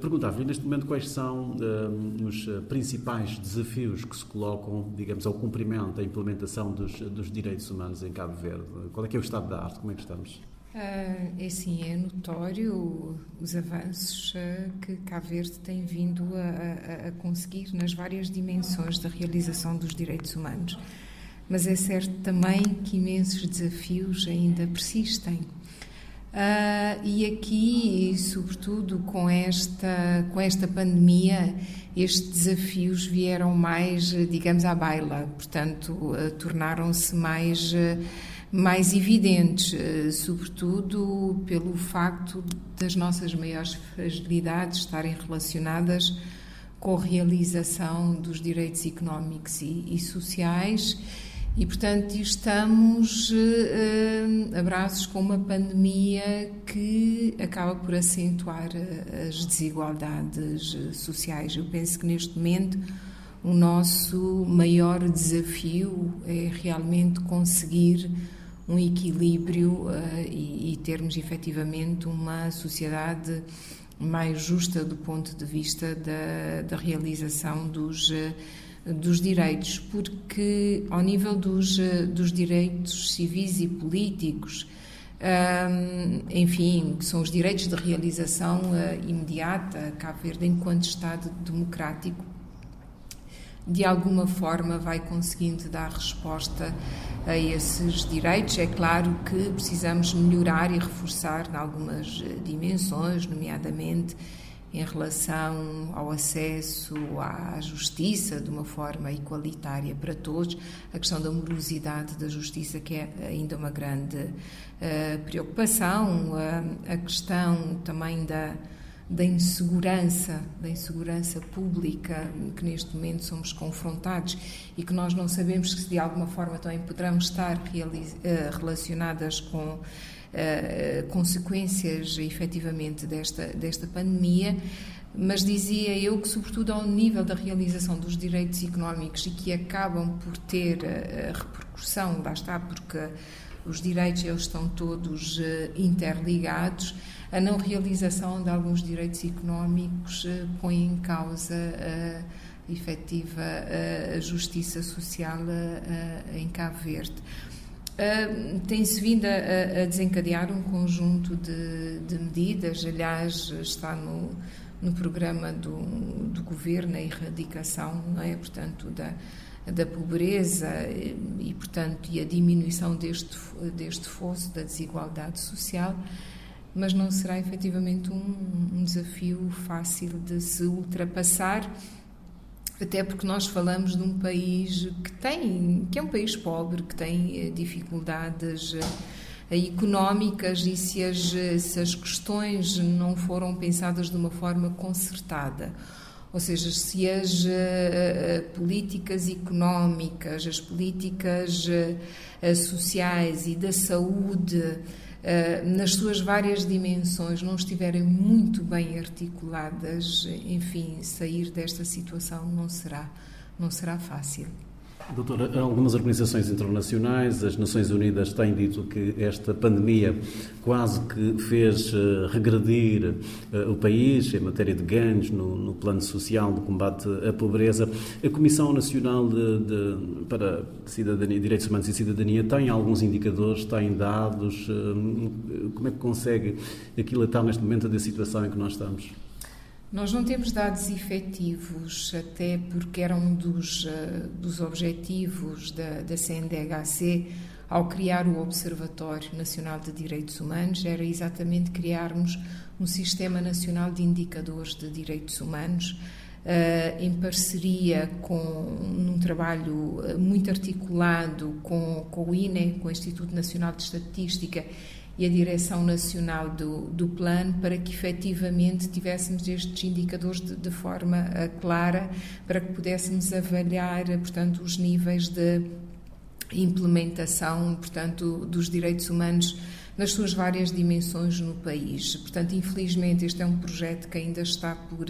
Perguntava-lhe neste momento quais são os principais desafios que se colocam, digamos, ao cumprimento, à implementação dos, dos direitos humanos em Cabo Verde. Qual é que é o estado da arte? Como é que estamos? Uh, é sim, é notório os avanços uh, que Cabo Verde tem vindo a, a, a, conseguir nas várias dimensões da realização dos direitos humanos. Mas é certo também que imensos desafios ainda persistem. Uh, e aqui, sobretudo com esta, com esta pandemia, estes desafios vieram mais, digamos, à baila, portanto, tornaram-se mais mais evidentes, sobretudo pelo facto das nossas maiores fragilidades estarem relacionadas com a realização dos direitos económicos e, e sociais e, portanto, estamos uh, abraços com uma pandemia que acaba por acentuar as desigualdades sociais. Eu penso que neste momento o nosso maior desafio é realmente conseguir um equilíbrio uh, e, e, termos efetivamente uma sociedade mais justa do ponto de vista da, da realização dos, uh, dos direitos, porque ao nível dos, uh, dos direitos civis e políticos, enfim, que são os direitos de realização imediata, Cabo Verde, enquanto Estado democrático, de alguma forma vai conseguindo dar resposta a esses direitos. É claro que precisamos melhorar e reforçar em algumas eh, dimensões, nomeadamente em relação ao acesso à justiça de uma forma igualitária para todos, a questão da morosidade da justiça, que é ainda uma grande uh, preocupação, uh, a questão também da da insegurança, da insegurança pública que neste momento somos confrontados e que nós não sabemos se de alguma forma também poderão estar eh, relacionadas com uh, consequências efetivamente desta, desta pandemia, mas dizia eu que, sobretudo ao nível da realização dos direitos económicos e que acabam por ter a repercussão, lá está, porque os direitos eles estão todos interligados, a não realização de alguns direitos económicos eh, põe em causa a efetiva justiça social em Cabo Verde. Tem-se vindo a, a, desencadear um conjunto de, de, medidas, aliás, está no, no programa do, do governo a erradicação, não é? portanto, da, da pobreza e, e, portanto, e a diminuição deste, deste fosso da desigualdade social. Mas não será efetivamente um, um desafio fácil de se ultrapassar até porque nós falamos de um país que tem que é um país pobre que tem eh, dificuldades eh, económicas e se as, se as questões não foram pensadas de uma forma concertada. Ou seja, se as uh, políticas económicas, as políticas sociais e da saúde eh, nas suas várias dimensões, não estiverem muito bem articuladas, enfim, sair desta situação não será, não será fácil. Doutora, algumas organizações internacionais, as Nações Unidas, têm dito que esta pandemia quase que fez uh, regredir uh, o país em matéria de ganhos no, no, plano social de combate à pobreza. A Comissão Nacional de, de, para Cidadania, Direitos Humanos e Cidadania tem alguns indicadores, tem dados. Uh, como é que consegue aquilatar neste momento da situação em que nós estamos? Nós não temos dados efetivos, até porque era um dos, uh, dos objetivos da, da CNDHC ao criar o Observatório Nacional de Direitos Humanos, era exatamente criarmos um Sistema Nacional de Indicadores de Direitos Humanos, Uh, em parceria com um trabalho eh, muito articulado com, com o INE, com o Instituto Nacional de Estatística e a Direção Nacional do, do Plano para que efetivamente tivéssemos estes indicadores de, de forma uh, clara para que pudéssemos avaliar, uh, portanto, os níveis de implementação, portanto, dos direitos humanos nas suas várias dimensões no país. Portanto, infelizmente, este é um projeto que ainda está por,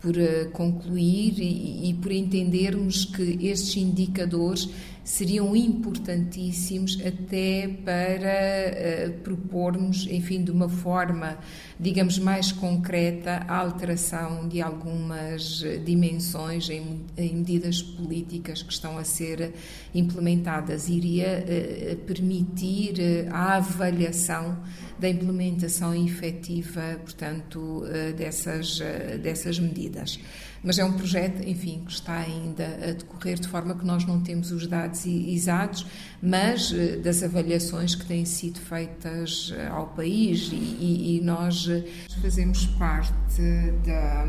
por concluir e, e por entendermos que estes indicadores seriam importantíssimos até para uh, propormos, enfim, de uma forma, digamos, mais concreta, a alteração de algumas dimensões em, em medidas políticas que estão a ser implementadas. Iria uh, permitir a avaliação da implementação efetiva, portanto, dessas, dessas medidas. Mas é um projeto, enfim, que está ainda a decorrer de forma que nós não temos os dados exatos, mas eh, das avaliações que têm sido feitas eh, ao país e, e nós eh, fazemos parte da,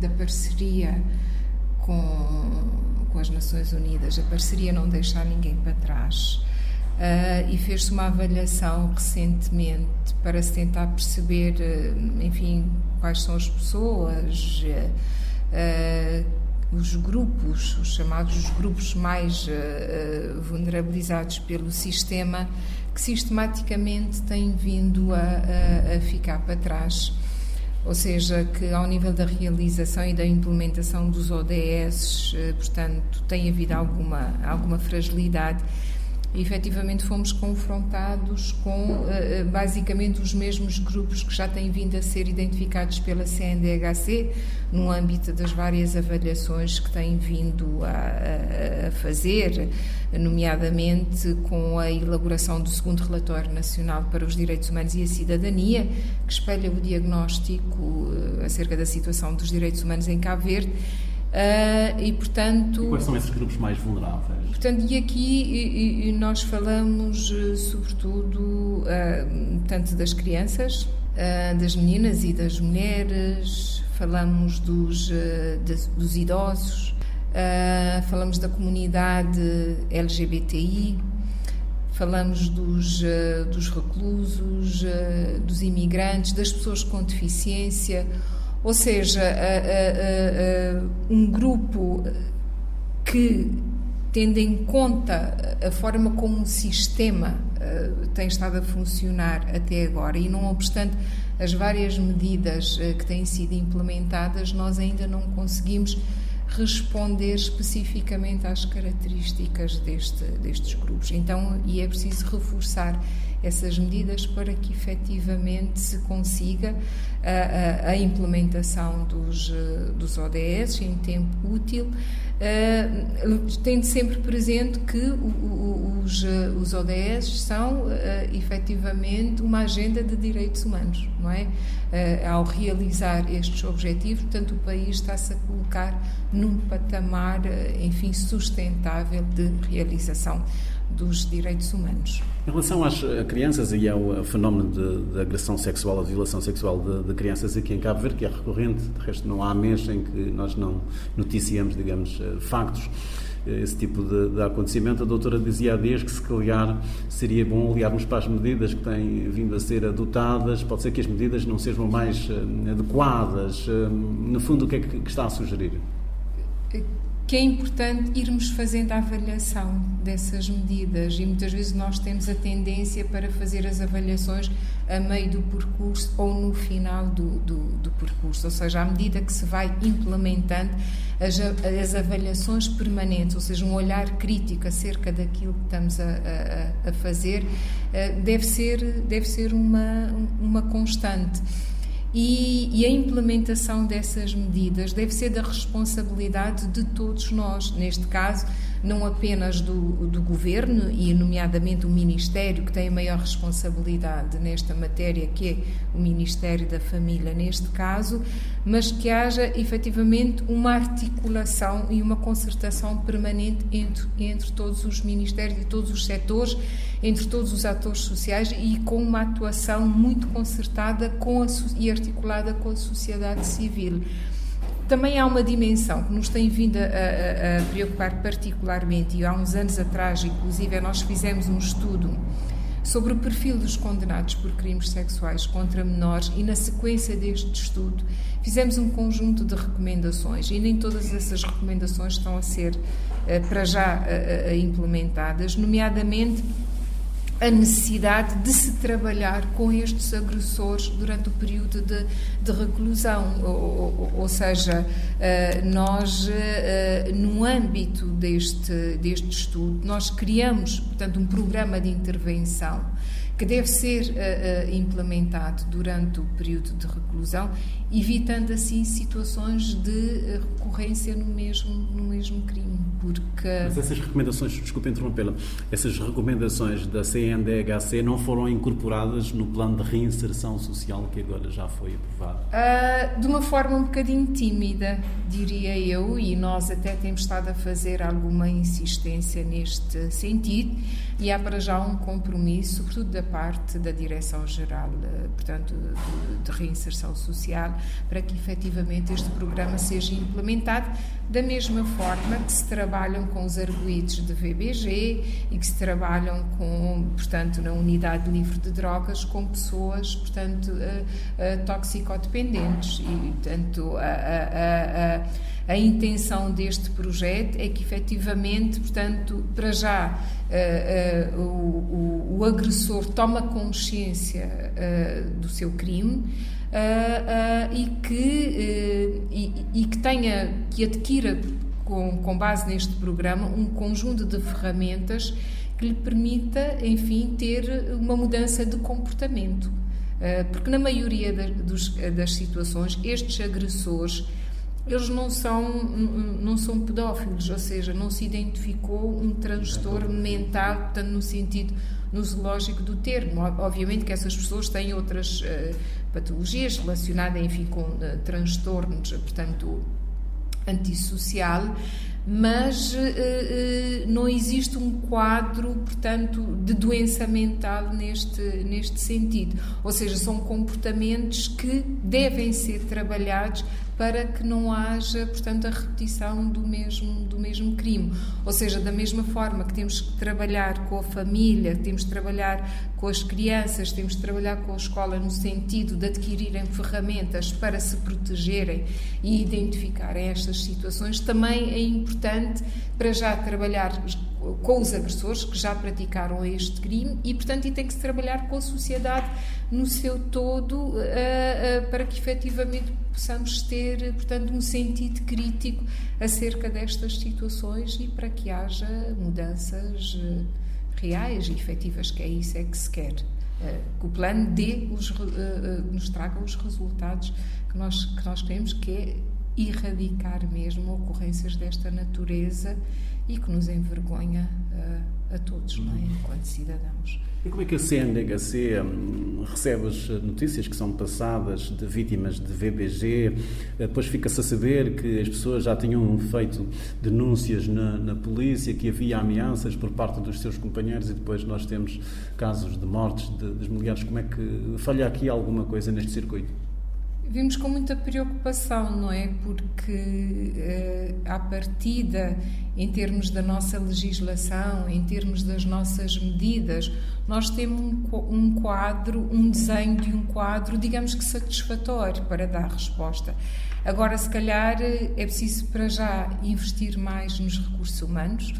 da parceria com, com as Nações Unidas, a parceria não deixar ninguém para trás. Uh, e fez-se uma avaliação recentemente para se tentar perceber, enfim, quais são as pessoas, uh, os grupos, os chamados grupos mais uh, vulnerabilizados pelo sistema, que sistematicamente têm vindo a, a, a, ficar para trás. Ou seja, que ao nível da realização e da implementação dos ODS, portanto, tem havido alguma, alguma fragilidade efetivamente fomos confrontados com uh, basicamente os mesmos grupos que já têm vindo a ser identificados pela CNDHC no âmbito das várias avaliações que têm vindo a, a, fazer, nomeadamente com a elaboração do segundo relatório nacional para os direitos humanos e a cidadania, que espelha o diagnóstico uh, acerca da situação dos direitos humanos em Cabo Verde. Uh, e portanto. E quais são esses grupos mais vulneráveis? Portanto, e aqui e, e nós falamos eh, sobretudo uh, tanto das crianças, uh, das meninas e das mulheres, falamos dos, de, dos idosos, falamos da comunidade LGBTI, falamos dos, dos reclusos, dos imigrantes, das pessoas com deficiência, ou seja, um grupo que tendo em conta a forma como o sistema uh, tem estado a funcionar até agora e não obstante as várias medidas uh, que têm sido implementadas, nós ainda não conseguimos responder especificamente às características deste, destes grupos. Então, e é preciso reforçar essas medidas para que efetivamente se consiga a, a, a implementação dos, eh, dos ODS em tempo útil, uh, tendo sempre presente que os, eh, os ODS são uh, efetivamente uma agenda de direitos humanos, não é? Uh, ao realizar estes objetivos, portanto, o país está-se a colocar num patamar, enfim, sustentável de realização dos direitos humanos. Em relação às crianças e ao fenómeno de, de agressão sexual, a violação sexual de, de, crianças aqui em Cabo Verde, que é recorrente, de resto não há mês em que nós não noticiamos, digamos, eh, factos, eh, esse tipo de, de acontecimento. A doutora dizia há dias que se calhar seria bom olharmos para as medidas que têm vindo a ser adotadas, pode ser que as medidas não sejam mais eh, adequadas. No fundo, o que é que está a sugerir? Que é importante irmos fazendo a avaliação dessas medidas e muitas vezes nós temos a tendência para fazer as avaliações a meio do percurso ou no final do, do, do percurso, ou seja, à medida que se vai implementando as, as, avaliações permanentes, ou seja, um olhar crítico acerca daquilo que estamos a, a, a fazer, eh, deve ser, deve ser uma, uma constante. E, e, a implementação dessas medidas deve ser da responsabilidade de todos nós, neste caso, não apenas do, do governo e, nomeadamente, o Ministério, que tem a maior responsabilidade nesta matéria, que é o Ministério da Família, neste caso, mas que haja efetivamente uma articulação e uma concertação permanente entre, entre todos os ministérios e todos os setores, entre todos os atores sociais e com uma atuação muito concertada com a, e articulada com a sociedade civil. Também há uma dimensão que nos tem vindo a, a, a preocupar particularmente, e há uns anos atrás, inclusive, nós fizemos um estudo sobre o perfil dos condenados por crimes sexuais contra menores e, na sequência deste estudo, fizemos um conjunto de recomendações e nem todas essas recomendações estão a ser, eh, para já, eh, eh, implementadas, nomeadamente a necessidade de se trabalhar com estes agressores durante o período de, de reclusão. Ou, ou, ou seja, uh, nós, uh, no âmbito deste, deste estudo, nós criamos, portanto, um programa de intervenção que deve ser uh, implementado durante o período de reclusão, evitando assim situações de recorrência no mesmo, no mesmo crime. Porque... Mas essas recomendações, desculpe interrompê-la, essas recomendações da CNDHC não foram incorporadas no plano de reinserção social que agora já foi aprovado? Uh, de uma forma um bocadinho tímida, diria eu, e nós até temos estado a fazer alguma insistência neste sentido, e há para já um compromisso, sobretudo da parte da Direção-Geral, eh, portanto, de, de reinserção social, para que efetivamente este programa seja implementado. Da mesma forma que se trabalham com os arguídos de VBG e que se trabalham com, portanto, na unidade livre de drogas com pessoas, portanto, uh, uh, toxicodependentes. E, portanto, a, a, a, a, intenção deste projeto é que efetivamente, portanto, para já uh, o, o, o, agressor toma consciência do seu crime uh, uh, e, que, uh, e, e, que tenha, que adquira com, com base neste programa um conjunto de ferramentas que lhe permita, enfim, ter uma mudança de comportamento. Porque na maioria das, das situações, estes agressores eles não são, não são pedófilos, ou seja, não se identificou um transtorno mental, portanto, no sentido no zoológico do termo. Obviamente que essas pessoas têm outras uh, patologias relacionadas, enfim, com uh, transtornos, portanto, antissocial, mas uh, não existe um quadro, portanto, de doença mental neste, neste sentido. Ou seja, são comportamentos que devem ser trabalhados para que não haja, portanto, a repetição do mesmo, do mesmo crime. Ou seja, da mesma forma que temos que trabalhar com a família, temos que trabalhar com as crianças, temos que trabalhar com a escola no sentido de adquirirem ferramentas para se protegerem e identificarem estas situações, também é importante para já trabalhar com os agressores que já praticaram este crime e, portanto, e tem que se trabalhar com a sociedade no seu todo uh, uh, para que efetivamente possamos ter, portanto, um sentido crítico acerca destas situações e para que haja mudanças uh, reais e efetivas, que é isso é que se quer. que o plano dê os, nos traga os resultados que nós, que nós queremos, que é erradicar mesmo ocorrências desta natureza e que nos envergonha uh, a todos, não é? enquanto cidadãos. E como é que a CNDHC hum, recebe as notícias que são passadas de vítimas de VBG? Depois fica-se a saber que as pessoas já tinham feito denúncias na, na, polícia, que havia ameaças por parte dos seus companheiros e depois nós temos casos de mortes de, das mulheres. Como é que falha aqui alguma coisa neste circuito? Vimos com muita preocupação, não é? Porque eh, à partida, em termos da nossa legislação, em termos das nossas medidas, nós temos um quadro, um desenho de um quadro, digamos que satisfatório para dar resposta. Agora, se calhar, é preciso para já investir mais nos recursos humanos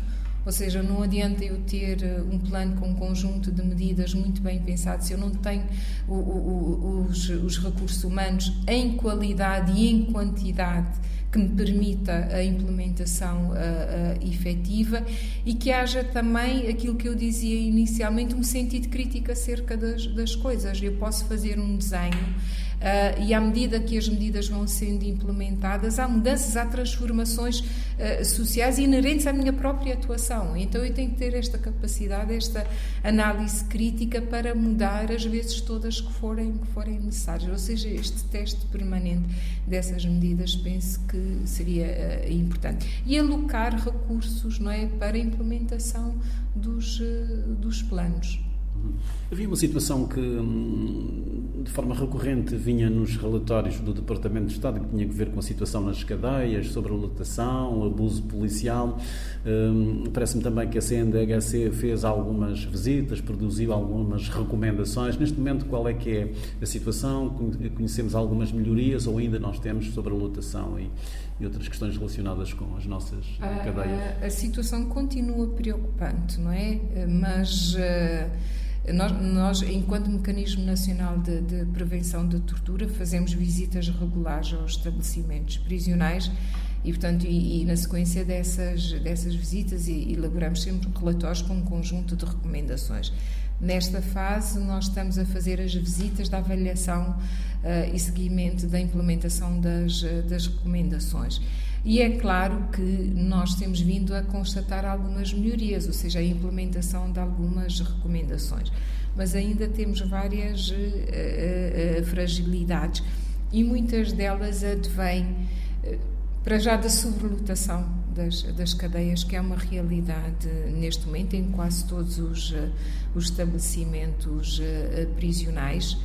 ou seja, não adianta eu ter eh, um plano com um conjunto de medidas muito bem pensado se eu não tenho o, o, os, os recursos humanos em qualidade e em quantidade que me permita a implementação uh, uh, efetiva e que haja também aquilo que eu dizia inicialmente, um sentido crítico acerca das, das coisas. Eu posso fazer um desenho uh, e à medida que as medidas vão sendo implementadas, há mudanças, há transformações uh, sociais inerentes à minha própria atuação. Então eu tenho que ter esta capacidade, esta análise crítica para mudar as vezes todas que forem, que forem necessárias. Ou seja, este teste permanente dessas medidas penso que seria uh, importante. E alocar recursos não é, para a implementação dos, dos planos. Havia uma situação que, hum, de forma recorrente, vinha nos relatórios do Departamento de Estado, que tinha a ver com a situação nas cadeias, sobre a lotação, abuso policial. Hum, parece-me também que a CNDHC fez algumas visitas, produziu algumas recomendações. Neste momento, qual é que é a situação? Conhecemos algumas melhorias ou ainda nós temos sobre a lotação e, e outras questões relacionadas com as nossas a, cadeias? A, a, situação continua preocupante, não é? Mas. Uh, Nós, nós, enquanto Mecanismo Nacional de, de, Prevenção de Tortura, fazemos visitas regulares aos estabelecimentos prisionais e, portanto, e, e na sequência dessas, dessas visitas, elaboramos sempre relatórios com um conjunto de recomendações. Nesta fase, nós estamos a fazer as visitas da avaliação uh, e seguimento da implementação das, das recomendações. E é claro que nós temos vindo a constatar algumas melhorias, ou seja, a implementação de algumas recomendações, mas ainda temos várias uh, uh, fragilidades e muitas delas advêm, uh, para já, da sobrelotação das, das, cadeias, que é uma realidade neste momento em quase todos os, os estabelecimentos prisionais.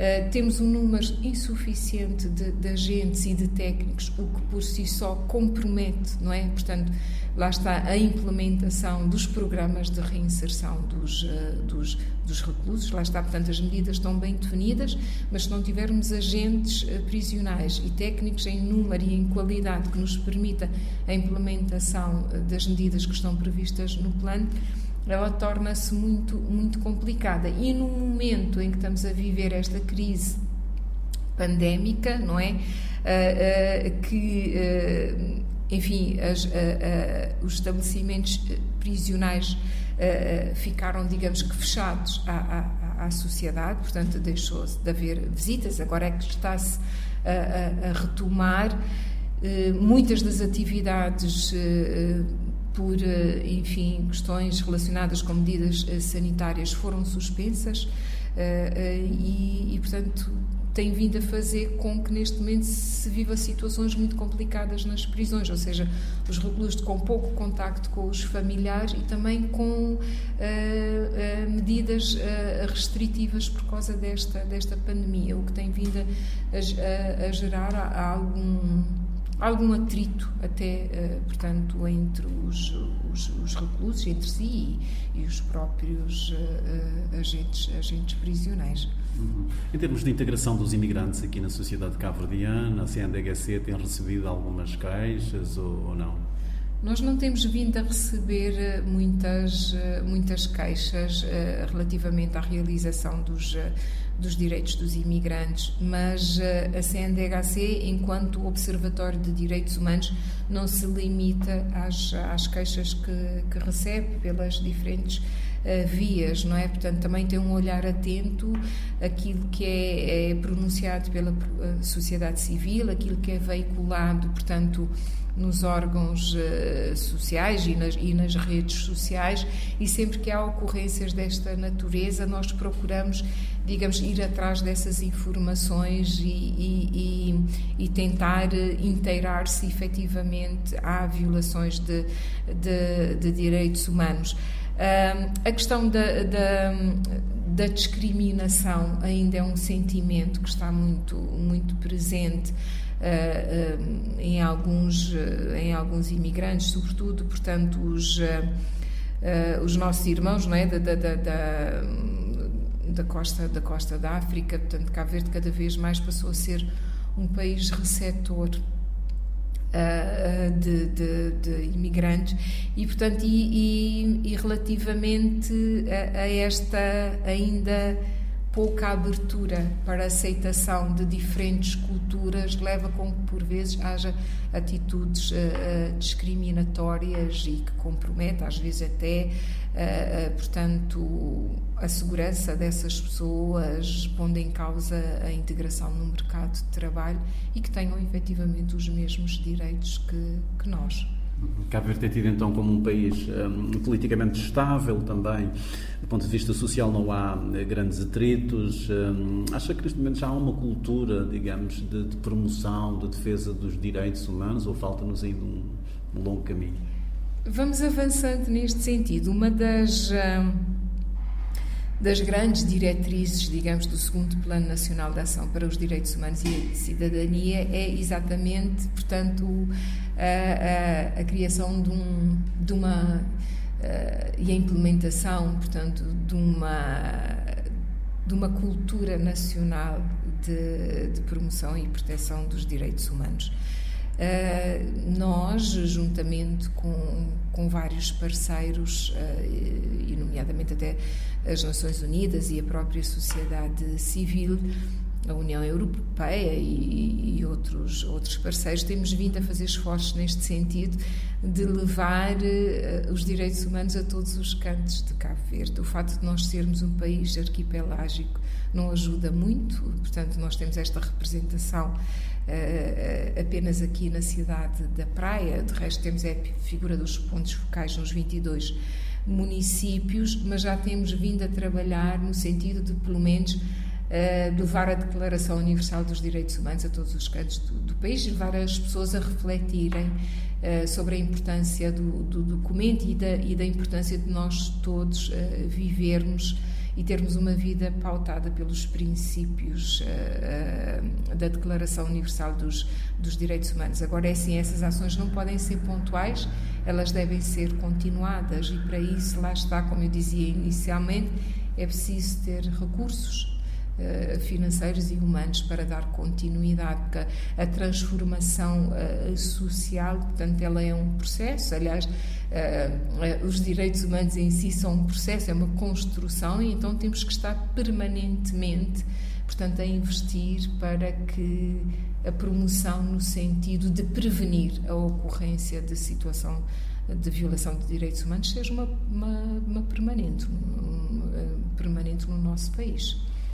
Uh, temos um número insuficiente de, de, agentes e de técnicos, o que por si só compromete, não é? Portanto, lá está a implementação dos programas de reinserção dos, uh, dos, dos, reclusos, lá está, portanto, as medidas estão bem definidas, mas se não tivermos agentes uh, prisionais e técnicos em número e em qualidade que nos permita a implementação das medidas que estão previstas no plano, ela torna-se muito, muito complicada. E no momento em que estamos a viver esta crise pandémica, não é? Uh, uh, que, uh, enfim, as, os estabelecimentos prisionais ficaram, digamos que, fechados à, à, à sociedade, portanto, deixou-se de haver visitas, agora é que está-se a, a, retomar. muitas das atividades por, eh, enfim, questões relacionadas com medidas eh, sanitárias foram suspensas eh, e, e, portanto, tem vindo a fazer com que neste momento se viva situações muito complicadas nas prisões, ou seja, os reclusos com pouco contacto com os familiares e também com uh, uh, medidas uh, restritivas por causa desta, desta pandemia, o que tem vindo a, a, a gerar algum algum atrito até, uh, portanto, entre os, os, os, reclusos, entre si e, e os próprios uh, agentes, agentes prisioneiros. Uhum. Em termos de integração dos imigrantes aqui na sociedade cabo-verdiana, a CNDHC tem recebido algumas queixas ou, ou não? Nós não temos vindo a receber muitas, muitas queixas relativamente à realização dos, dos direitos dos imigrantes, mas uh, a CNDHC, enquanto Observatório de Direitos Humanos, não se limita às, às queixas que, que recebe pelas diferentes vias, não é? Portanto, também tem um olhar atento àquilo que é, é pronunciado pela sociedade civil, aquilo que é veiculado, portanto, nos órgãos sociais e nas, e nas, redes sociais e sempre que há ocorrências desta natureza nós procuramos, digamos, ir atrás dessas informações e, e, e, e tentar inteirar-se efetivamente a violações de, de, de direitos humanos. Uh, a questão da, da, da, discriminação ainda é um sentimento que está muito, muito presente uh, uh, em, alguns, em alguns imigrantes, sobretudo, portanto, os, os nossos irmãos não é? da, da, da, da, costa, da costa da África, portanto, Cabo Verde cada vez mais passou a ser um país receptor Uh, de, de, de, imigrantes. E portanto e, e, e relativamente a, a, esta ainda pouca abertura para a aceitação de diferentes culturas leva com que por vezes haja atitudes uh, discriminatórias e que comprometem às vezes até uh, portanto a segurança dessas pessoas pondo em causa a integração no mercado de trabalho e que tenham efetivamente os mesmos direitos que, que nós. Cabo Verde tem tido então como um país um, politicamente estável também, do ponto de vista social não há eh, grandes atritos. Um, acha que neste momento já há uma cultura, digamos, de, de promoção, de defesa dos direitos humanos ou falta-nos ainda um, um, longo caminho? Vamos avançando neste sentido. Uma das. Um das grandes diretrizes, digamos, do segundo Plano Nacional de Ação para os Direitos Humanos e a Cidadania é exatamente, portanto, a, a, a criação de, um, de uma uh, e a implementação, portanto, de uma de uma cultura nacional de, de promoção e proteção dos direitos humanos. Nós, juntamente com, com vários parceiros, e nomeadamente até as Nações Unidas e a própria sociedade civil, a União Europeia e, e, outros, outros parceiros, temos vindo a fazer esforços neste sentido de levar uh, os direitos humanos a todos os cantos de Cabo Verde. O facto de nós sermos um país arquipelágico não ajuda muito, portanto, nós temos esta representação uh, apenas aqui na cidade da Praia, de resto, temos a figura dos pontos focais nos 22 municípios, mas já temos vindo a trabalhar no sentido de, pelo menos, uh, levar a Declaração Universal dos Direitos Humanos a todos os cantos do, do país levar as pessoas a refletirem sobre a importância do, do documento e da, e da, importância de nós todos vivermos e termos uma vida pautada pelos princípios da Declaração Universal dos, dos Direitos Humanos. Agora, é assim, essas ações não podem ser pontuais, elas devem ser continuadas e para isso, lá está, como eu dizia inicialmente, é preciso ter recursos financeiros e humanos para dar continuidade, porque a transformação uh, social, portanto, ela é um processo. Aliás, uh, os direitos humanos em si são um processo, é uma construção, e então temos que estar permanentemente, portanto, a investir para que a promoção no sentido de prevenir a ocorrência de situação de violação de direitos humanos seja uma, uma, uma permanente, permanente no nosso país.